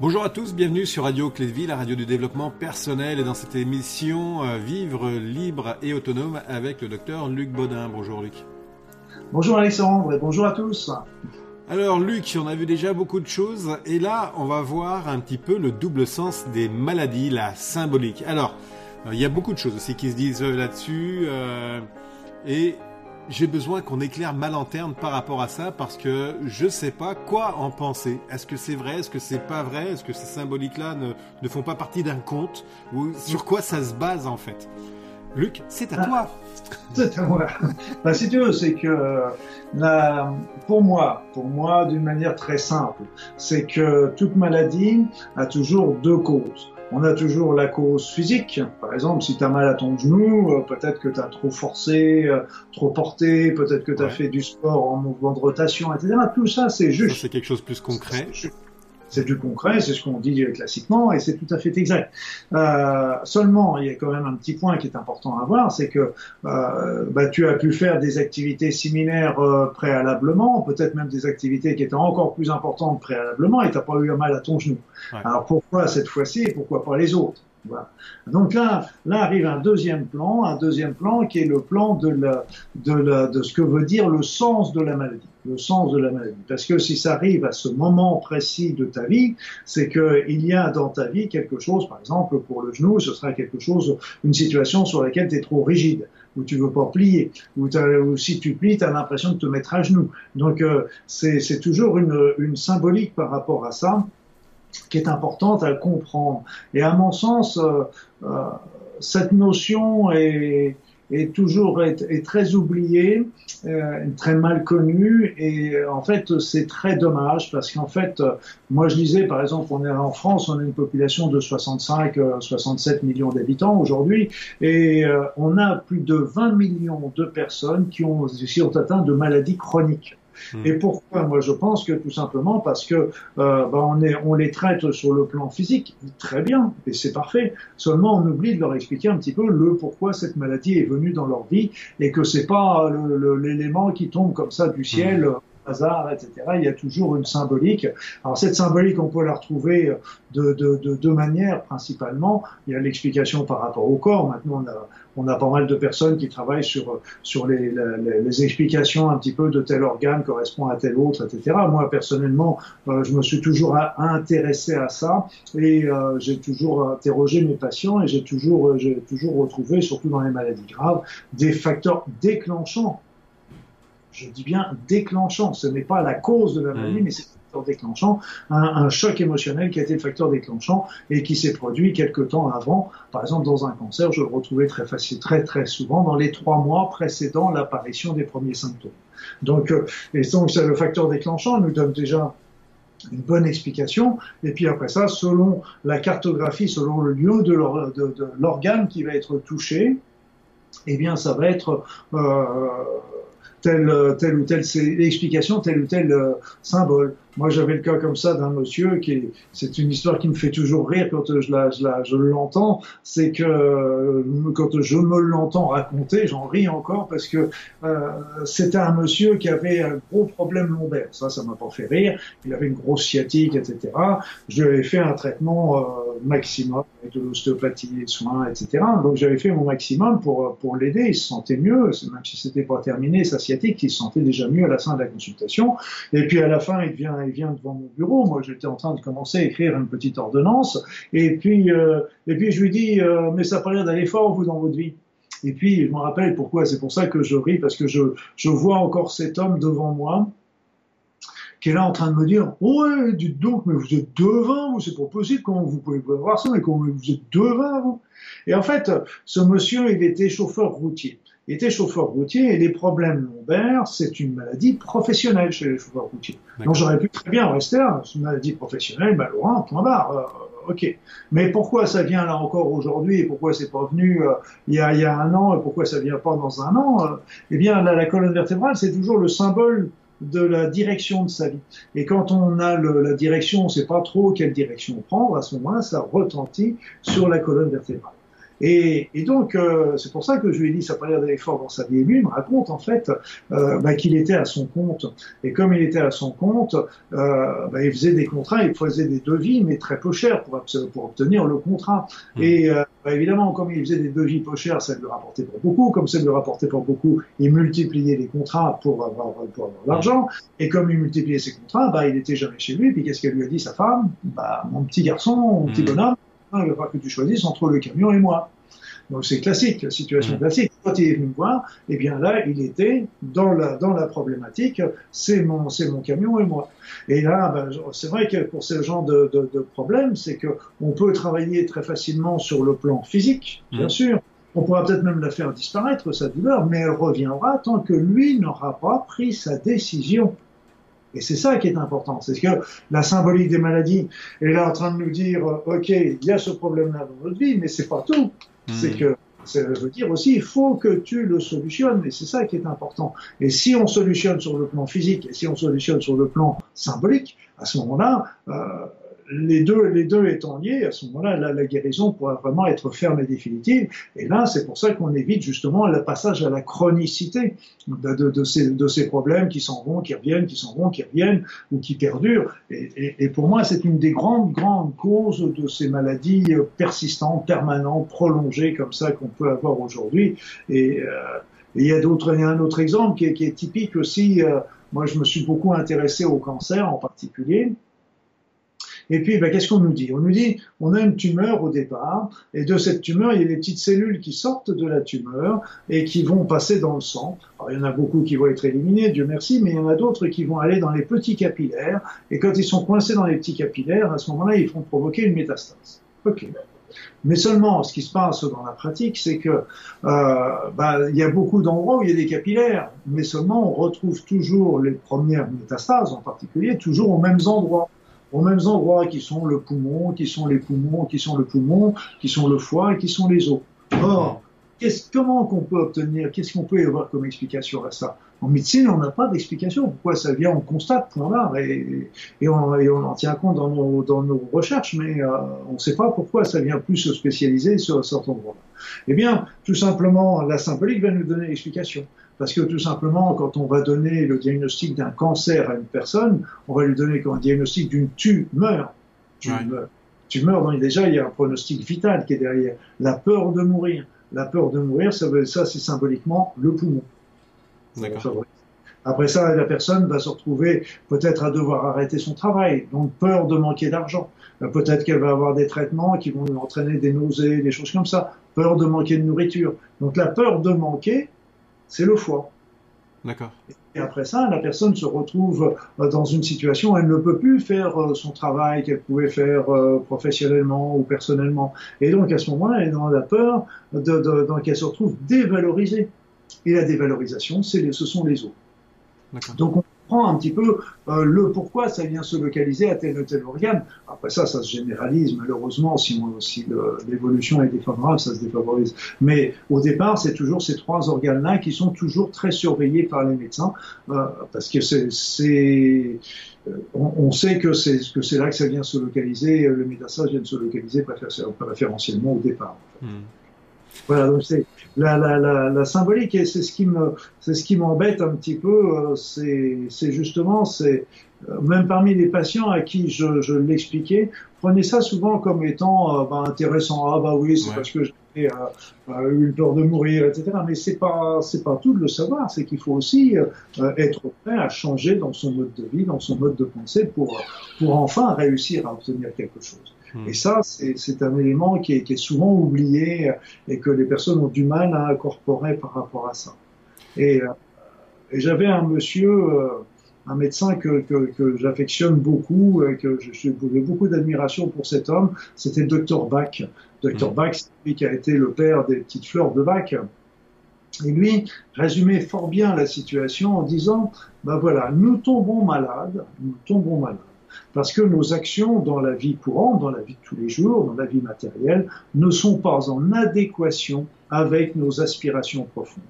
Bonjour à tous, bienvenue sur Radio Clé de Vie, la radio du développement personnel et dans cette émission euh, Vivre libre et autonome avec le docteur Luc Baudin. Bonjour Luc. Bonjour Alexandre et bonjour à tous. Alors Luc, on a vu déjà beaucoup de choses et là on va voir un petit peu le double sens des maladies, la symbolique. Alors, euh, il y a beaucoup de choses aussi qui se disent euh, là-dessus et j'ai besoin qu'on éclaire ma lanterne par rapport à ça parce que je sais pas quoi en penser. Est-ce que c'est vrai? Est-ce que c'est pas vrai? Est-ce que ces symboliques-là ne, ne font pas partie d'un conte? Ou sur quoi ça se base en fait? Luc, c'est à toi. C'est à moi. Ben, si tu veux, c'est que la, pour moi, pour moi, d'une manière très simple, c'est que toute maladie a toujours deux causes. On a toujours la cause physique. Par exemple, si tu as mal à ton genou, euh, peut-être que tu as trop forcé, euh, trop porté, peut-être que tu as fait du sport en mouvement de rotation, etc. Tout ça, c'est juste. C'est quelque chose de plus concret. C'est du concret, c'est ce qu'on dit classiquement, et c'est tout à fait exact. Euh, seulement, il y a quand même un petit point qui est important à voir, c'est que euh, bah, tu as pu faire des activités similaires euh, préalablement, peut-être même des activités qui étaient encore plus importantes préalablement, et tu n'as pas eu mal à ton genou. Alors pourquoi cette fois-ci et pourquoi pas les autres? Voilà. Donc là, là arrive un deuxième plan, un deuxième plan qui est le plan de, la, de, la, de ce que veut dire le sens de la maladie, le sens de la maladie. Parce que si ça arrive à ce moment précis de ta vie, c'est qu'il y a dans ta vie quelque chose, par exemple pour le genou, ce sera quelque chose, une situation sur laquelle tu es trop rigide où tu veux pas plier, ou, si tu plies, tu as l'impression de te mettre à genoux. Donc euh, c'est toujours une, une symbolique par rapport à ça qui est importante à comprendre. Et à mon sens, euh, euh, cette notion est, est toujours est, très oubliée, euh, très mal connue, et en fait c'est très dommage parce qu'en fait, moi je disais par exemple, on est en France, on a une population de 65-67 millions d'habitants aujourd'hui, et on a plus de 20 millions de personnes qui ont, qui ont atteint de maladies chroniques. Et hmm. pourquoi Moi, je pense que tout simplement parce que euh, bah, on, est, on les traite sur le plan physique très bien, et c'est parfait. Seulement, on oublie de leur expliquer un petit peu le pourquoi cette maladie est venue dans leur vie et que c'est pas l'élément qui tombe comme ça du ciel. Hmm hasard, etc. Il y a toujours une symbolique. Alors cette symbolique, on peut la retrouver de, de, de deux manières principalement. Il y a l'explication par rapport au corps. Maintenant, on a, on a pas mal de personnes qui travaillent sur, sur les, les, les, explications un petit peu de tel organe correspond à tel autre, etc. Moi, personnellement, euh, je me suis toujours intéressé à ça et euh, j'ai toujours interrogé mes patients et j'ai toujours, j'ai toujours retrouvé, surtout dans les maladies graves, des facteurs déclenchants je dis bien déclenchant. Ce n'est pas la cause de la maladie, mmh. mais c'est le facteur déclenchant, un, choc émotionnel qui a été le facteur déclenchant et qui s'est produit quelque temps avant. Par exemple, dans un cancer, je le retrouvais très facile, très très souvent dans les trois mois précédant l'apparition des premiers symptômes. Donc, euh, et donc le facteur déclenchant nous donne déjà une bonne explication. Et puis après ça, selon la cartographie, selon le lieu de l'organe qui va être touché, eh bien, ça va être euh, telle, telle ou telle explication, tel ou tel euh, symbole. Moi, j'avais le cas comme ça d'un monsieur qui, c'est une histoire qui me fait toujours rire quand je la, je l'entends. C'est que euh, quand je me l'entends raconter, j'en ris encore parce que euh, c'était un monsieur qui avait un gros problème lombaire. Ça, ça m'a pas fait rire. Il avait une grosse sciatique, etc. Je lui avais fait un traitement euh, maximum avec de l'ostéopathie, des soins, etc. Donc, j'avais fait mon maximum pour pour l'aider. Il se sentait mieux, même si c'était pas terminé sa sciatique, il se sentait déjà mieux à la fin de la consultation. Et puis à la fin, il devient il vient devant mon bureau. Moi, j'étais en train de commencer à écrire une petite ordonnance. Et puis, euh, et puis je lui dis, euh, mais ça n'a pas l'air d'aller fort, vous, dans votre vie. Et puis, je me rappelle pourquoi. C'est pour ça que je ris, parce que je, je vois encore cet homme devant moi qui est là en train de me dire ouais dites donc mais vous êtes devin vous c'est pas possible comment vous pouvez voir ça mais vous êtes devin vous et en fait ce monsieur il était chauffeur routier était chauffeur routier et les problèmes lombaires, c'est une maladie professionnelle chez les chauffeurs routiers. Donc j'aurais pu très bien rester là, c'est une maladie professionnelle, bah, loin, point barre. Euh, ok. Mais pourquoi ça vient là encore aujourd'hui et pourquoi c'est pas venu euh, il, y a, il y a un an et pourquoi ça vient pas dans un an euh, Eh bien, la, la colonne vertébrale, c'est toujours le symbole de la direction de sa vie. Et quand on a le, la direction, on ne sait pas trop quelle direction prendre, à ce moment-là, ça retentit sur la colonne vertébrale. Et, et donc, euh, c'est pour ça que je lui ai dit, ça n'a pas l'air d'aller fort dans sa vie. Et lui, il me raconte en fait euh, bah, qu'il était à son compte. Et comme il était à son compte, euh, bah, il faisait des contrats, il faisait des devis, mais très peu chers pour, pour obtenir le contrat. Mmh. Et euh, bah, évidemment, comme il faisait des devis peu chers, ça lui rapportait pas beaucoup. Comme ça lui rapportait pas beaucoup, il multipliait les contrats pour avoir, pour avoir l'argent. Et comme il multipliait ses contrats, bah, il était jamais chez lui. Puis qu'est-ce qu'elle lui a dit, sa femme? Bah, Mon petit garçon, mon petit mmh. bonhomme, il va falloir que tu choisisses entre le camion et moi. Donc c'est classique, la situation mmh. classique. Quand il est venu me voir, eh bien là, il était dans la, dans la problématique, c'est mon, c'est mon camion et moi. Et là, ben, c'est vrai que pour ce genre de, de, de problème, c'est que on peut travailler très facilement sur le plan physique, bien mmh. sûr. On pourra peut-être même la faire disparaître, sa douleur, mais elle reviendra tant que lui n'aura pas pris sa décision. Et c'est ça qui est important. C'est que la symbolique des maladies est là en train de nous dire, OK, il y a ce problème-là dans notre vie, mais c'est pas tout. C'est hmm. que ça veut dire aussi, il faut que tu le solutionnes, et c'est ça qui est important. Et si on solutionne sur le plan physique, et si on solutionne sur le plan symbolique, à ce moment-là, euh, les deux, les deux étant liés, à ce moment-là, la, la, guérison pourra vraiment être ferme et définitive. Et là, c'est pour ça qu'on évite justement le passage à la chronicité de, de, de, ces, de ces problèmes qui s'en vont, qui reviennent, qui s'en vont, qui reviennent ou qui perdurent. Et, et, et pour moi, c'est une des grandes, grandes causes de ces maladies persistantes, permanentes, prolongées comme ça qu'on peut avoir aujourd'hui. Et euh, il y a d'autres, un autre exemple qui est, qui est typique aussi. Euh, moi, je me suis beaucoup intéressé au cancer en particulier. Et puis, ben, qu'est-ce qu'on nous dit? On nous dit, on a une tumeur au départ, et de cette tumeur, il y a des petites cellules qui sortent de la tumeur et qui vont passer dans le sang. Alors, il y en a beaucoup qui vont être éliminées, Dieu merci, mais il y en a d'autres qui vont aller dans les petits capillaires, et quand ils sont coincés dans les petits capillaires, à ce moment-là, ils vont provoquer une métastase. Ok. Mais seulement, ce qui se passe dans la pratique, c'est que euh, bah, il y a beaucoup d'endroits où il y a des capillaires, mais seulement on retrouve toujours les premières métastases, en particulier, toujours aux mêmes endroits aux mêmes endroits qui sont le poumon, qui sont les poumons, qui sont le poumon, qui sont le foie et qui sont les os. Or, comment qu'on peut obtenir, qu'est-ce qu'on peut y avoir comme explication à ça? En médecine, on n'a pas d'explication. Pourquoi ça vient On constate, point là, et, on, en tient compte dans nos, dans nos recherches, mais euh, on ne sait pas pourquoi ça vient plus se spécialiser sur certains endroits. Eh bien, tout simplement, la symbolique va nous donner l'explication. Parce que tout simplement, quand on va donner le diagnostic d'un cancer à une personne, on va lui donner comme un diagnostic d'une tumeur. Tumeur. Tumeur, donc déjà, il y a un pronostic vital qui est derrière. La peur de mourir. La peur de mourir, ça, ça c'est symboliquement le poumon. Après ça, la personne va se retrouver peut-être à devoir arrêter son travail, donc peur de manquer d'argent. Euh, peut-être qu'elle va avoir des traitements qui vont lui entraîner des nausées, des choses comme ça. Peur de manquer de nourriture. Donc la peur de manquer, c'est le foie. D'accord. Et après ça, la personne se retrouve euh, dans une situation où elle ne peut plus faire euh, son travail qu'elle pouvait faire euh, professionnellement ou personnellement. Et donc à ce moment-là, elle est dans la peur de, de, donc elle se retrouve dévalorisée. Et la dévalorisation, c'est ce sont les os. Donc on un petit peu euh, le pourquoi ça vient se localiser à tel ou tel organe. Après ça, ça se généralise malheureusement. Si, l'évolution est défavorable, ça se défavorise. Mais au départ, c'est toujours ces trois organes-là qui sont toujours très surveillés par les médecins euh, parce que c'est euh, on, sait que c'est là que ça vient se localiser. Le métastase vient se localiser préférentiellement au départ. Hmm. Voilà, donc c'est la, la, la, la, symbolique et c'est ce qui me, c'est ce qui m'embête un petit peu. Euh, c'est, c'est justement, c'est euh, même parmi les patients à qui je, je l'expliquais, prenez ça souvent comme étant euh, bah, intéressant. Ah bah oui, c'est ouais. parce que j'ai euh, eu peur de mourir, etc. Mais c'est pas, c'est pas tout de le savoir. C'est qu'il faut aussi être prêt à changer dans son mode de vie, dans son mode de pensée pour, pour enfin réussir à obtenir quelque chose. Hmm. Et ça, c'est un élément qui est, qui est, souvent oublié et que les personnes ont du mal à incorporer par rapport à ça. Et, euh, et j'avais un monsieur, euh, un médecin que, que, que j'affectionne beaucoup et que j'ai beaucoup d'admiration pour cet homme, c'était le docteur Bach. Docteur mmh. Bach, c'est lui qui a été le père des petites fleurs de Bach. Et lui résumait fort bien la situation en disant, ben voilà, nous tombons malades, nous tombons malades parce que nos actions dans la vie courante, dans la vie de tous les jours, dans la vie matérielle, ne sont pas en adéquation avec nos aspirations profondes.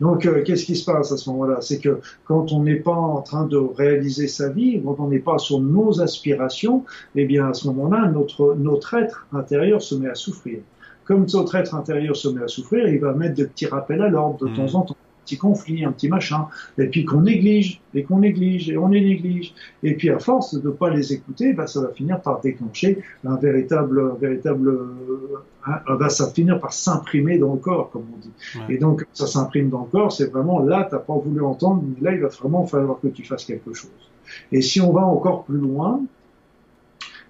Donc, euh, qu'est-ce qui se passe à ce moment-là? C'est que quand on n'est pas en train de réaliser sa vie, quand on n'est pas sur nos aspirations, eh bien, à ce moment-là, notre, notre être intérieur se met à souffrir. comme notre être intérieur se met à souffrir, il va mettre des petits rappels à l'ordre de temps en temps petit conflit, un petit machin, et puis qu'on néglige, et qu'on néglige, et on les néglige. Et puis à force de ne pas les écouter, bah, ça va finir par déclencher un véritable, un véritable, euh, bah, ça va finir par s'imprimer dans le corps, comme on dit. Et donc, ça s'imprime dans le corps, c'est vraiment là, t'as pas voulu entendre, là, il va vraiment falloir que tu fasses quelque chose. Et si on va encore plus loin,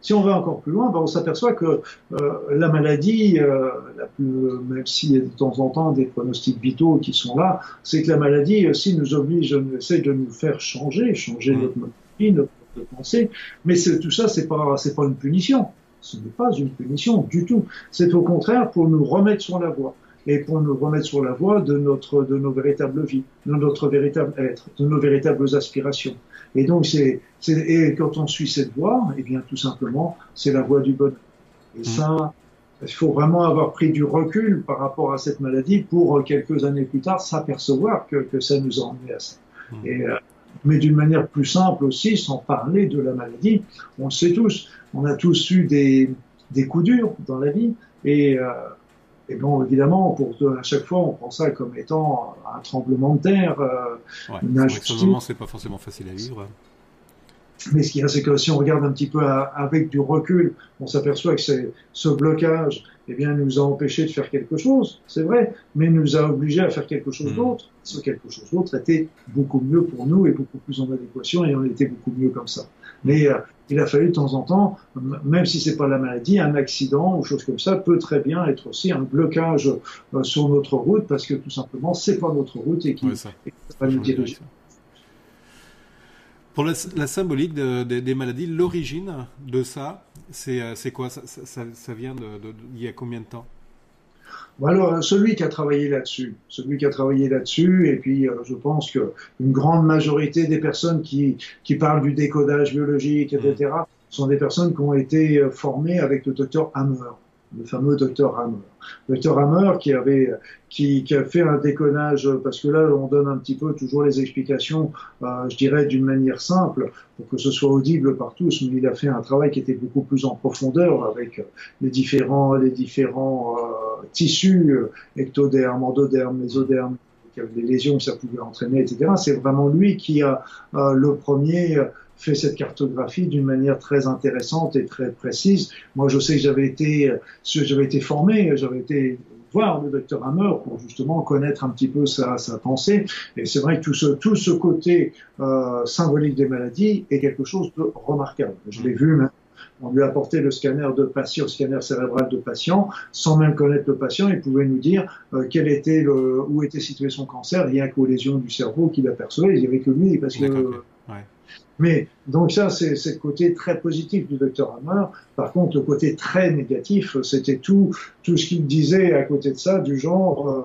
si on va encore plus loin, ben on s'aperçoit que euh, la maladie, euh, la plus, même s'il y a de temps en temps des pronostics vitaux qui sont là, c'est que la maladie aussi nous oblige, essaie de nous faire changer, changer mmh. notre mode de vie, notre, pensée. Mais tout ça, c'est pas, c'est pas une punition. Ce n'est pas une punition du tout. C'est au contraire pour nous remettre sur la voie et pour nous remettre sur la voie de notre, de nos véritables vies, de notre véritable être, de nos véritables aspirations. Et donc, c'est, et quand on suit cette voie, eh bien, tout simplement, c'est la voie du bonheur. Et mmh. ça, il faut vraiment avoir pris du recul par rapport à cette maladie pour quelques années plus tard s'apercevoir que, que ça nous a emmené à ça. Mmh. Et, euh, mais d'une manière plus simple aussi, sans parler de la maladie, on le sait tous, on a tous eu des, des coups durs dans la vie et euh, et bon, évidemment, pour à chaque fois, on prend ça comme étant un tremblement de terre, euh, ouais, une injustice. c'est pas forcément facile à vivre. Mais ce qu'il y a, c'est que si on regarde un petit peu avec du recul, on s'aperçoit que ce blocage, eh bien, nous a empêché de faire quelque chose, c'est vrai, mais nous a obligé à faire quelque chose hmm. d'autre. Ce quelque chose d'autre était beaucoup mieux pour nous et beaucoup plus en adéquation, et on était beaucoup mieux comme ça. Mais euh, il a fallu de temps en temps, même si c'est pas la maladie, un accident ou chose comme ça peut très bien être aussi un blocage euh, sur notre route parce que tout simplement c'est pas notre route et qui va nous diriger. Pour la, symbolique des maladies, l'origine de ça, c'est euh, quoi? Ça, ça, vient de, il y a combien de temps? Alors, celui qui a travaillé là-dessus, celui qui a travaillé là-dessus, et puis euh, je pense que une grande majorité des personnes qui, qui parlent du décodage biologique, etc., mmh. sont des personnes qui ont été euh, formées avec le docteur Hammer le fameux docteur Hammer. Docteur Hammer qui avait qui, qui, a fait un déconnage parce que là on donne un petit peu toujours les explications, euh, je dirais d'une manière simple pour que ce soit audible par tous, mais il a fait un travail qui était beaucoup plus en profondeur avec les différents les différents euh, tissus euh, ectoderme, endoderme, mésoderme, les lésions que ça pouvait entraîner, etc. C'est vraiment lui qui a euh, le premier fait cette cartographie d'une manière très intéressante et très précise. Moi, je sais que j'avais été, j'avais été formé, j'avais été voir le docteur Hammer pour justement connaître un petit peu sa, sa pensée. Et c'est vrai que tout ce, tout ce côté euh, symbolique des maladies est quelque chose de remarquable. Je l'ai vu même on lui a apporté le scanner de patient, le scanner cérébral de patient, sans même connaître le patient, il pouvait nous dire euh, quel était le, où était situé son cancer, rien qu'aux lésions du cerveau qu'il apercevait. Il n'y avait que lui, parce que. Mais donc ça, c'est le côté très positif du docteur Hammer. Par contre, le côté très négatif, c'était tout, tout ce qu'il disait à côté de ça, du genre euh,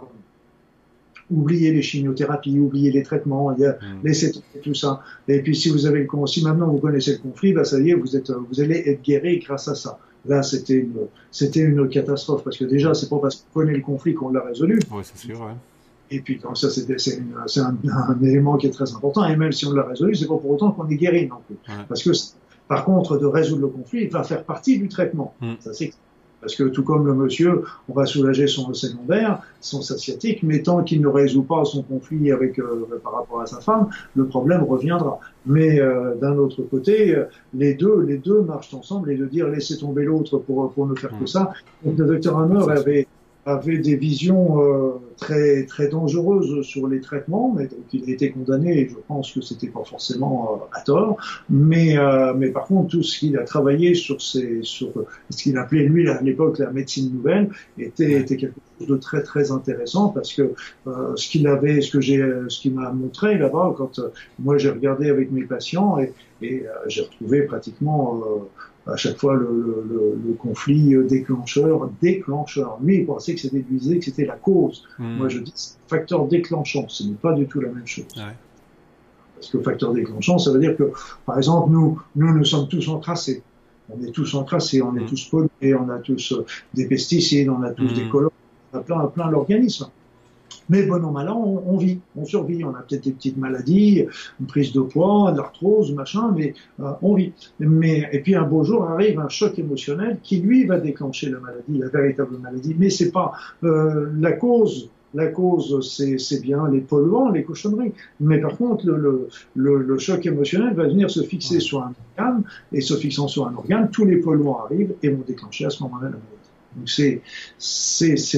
oubliez les chimiothérapies, oubliez les traitements, il y a, mm. laissez tout ça. Et puis si vous avez le si maintenant vous connaissez le conflit, bah ça y est, vous êtes, vous allez être guéri grâce à ça. Là, c'était une, c'était une catastrophe parce que déjà, c'est pas parce qu'on connaît le conflit qu'on l'a résolu. Oui, c'est sûr. Ouais. Et puis, donc ça, c'est un, un, élément qui est très important. Et même si on l'a résolu, c'est pas pour autant qu'on est guéri non plus. Parce que, par contre, de résoudre le conflit, il va faire partie du traitement. Mm. Ça, c'est parce que tout comme le monsieur, on va soulager son secondaire, son sciatique, mais tant qu'il ne résout pas son conflit avec euh, par rapport à sa femme, le problème reviendra. Mais euh, d'un autre côté, les deux, les deux marchent ensemble et de dire laissez tomber l'autre pour pour ne faire que mm. ça. Donc le docteur Hammer avait avait des visions euh, très très dangereuses sur les traitements, mais donc il a été condamné et je pense que c'était pas forcément euh, à tort. Mais euh, mais par contre tout ce qu'il a travaillé sur ces sur ce qu'il appelait lui à l'époque la médecine nouvelle était était quelque chose de très très intéressant parce que ce qu'il avait, ce que j'ai, ce qu'il m'a montré là-bas quand moi j'ai regardé avec mes patients et, et j'ai retrouvé pratiquement à chaque fois le, le, le, conflit déclencheur, déclencheur. Lui, il pensait que c'était que c'était la cause. Hmm. Moi, je dis facteur déclenchant. Ce n'est pas du tout la même chose. Ouais. Parce que facteur déclenchant, ça veut dire que, par exemple, nous, nous, nous sommes tous encrassés. On est tous encrassés, on est hmm. tous pollués, on a tous euh, des pesticides, on a tous des hmm. colons, on a plein, plein l'organisme. Mais bon an, mal an, on, vit, on survit. On a peut-être des petites maladies, une prise de poids, de l'arthrose, machin, mais euh, on vit. Mais, et puis un beau jour arrive un choc émotionnel qui, lui, va déclencher la maladie, la véritable maladie. Mais c'est pas euh, la cause la cause, c'est bien les polluants, les cochonneries. Mais par contre, le, le, le, choc émotionnel va venir se fixer sur un organe, et se fixant sur un organe, tous les polluants arrivent et vont déclencher à ce moment-là la maladie. C'est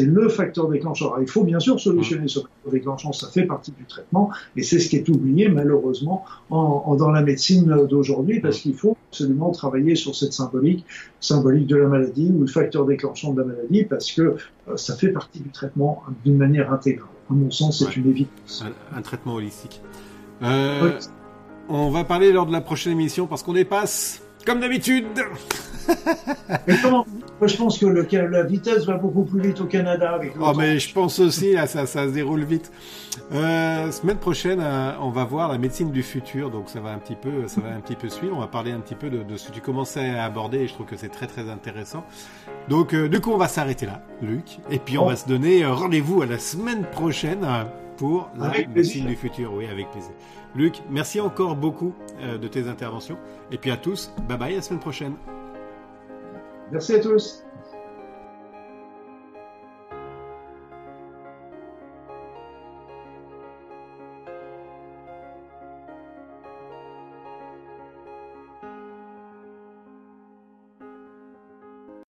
le facteur déclencheur. il faut bien sûr solutionner ce facteur déclencheur, ça fait partie du traitement, et c'est ce qui est oublié malheureusement en, dans la médecine d'aujourd'hui, parce qu'il faut absolument travailler sur cette symbolique, symbolique de la maladie ou le facteur déclenchant de la maladie, parce que euh, ça fait partie du traitement d'une manière intégrale. À mon sens, c'est une évidence. Un, traitement holistique. Euh, On va parler lors de la prochaine émission parce qu'on dépasse, comme d'habitude. je pense que le, la vitesse va beaucoup plus vite au Canada avec Oh, mais je pense aussi, là, ça, ça se déroule vite. Euh, semaine prochaine, euh, on va voir la médecine du futur, donc ça va un petit peu, ça va un petit peu suivre. On va parler un petit peu de, ce que tu commençais à aborder et je trouve que c'est très très intéressant. Donc, euh, du coup, on va s'arrêter là, Luc, et puis on oh. va se donner rendez-vous à la semaine prochaine pour la médecine du futur. Oui, avec plaisir. Luc, merci encore beaucoup de tes interventions. Et puis à tous, bye bye, à la semaine prochaine. Merci à tous.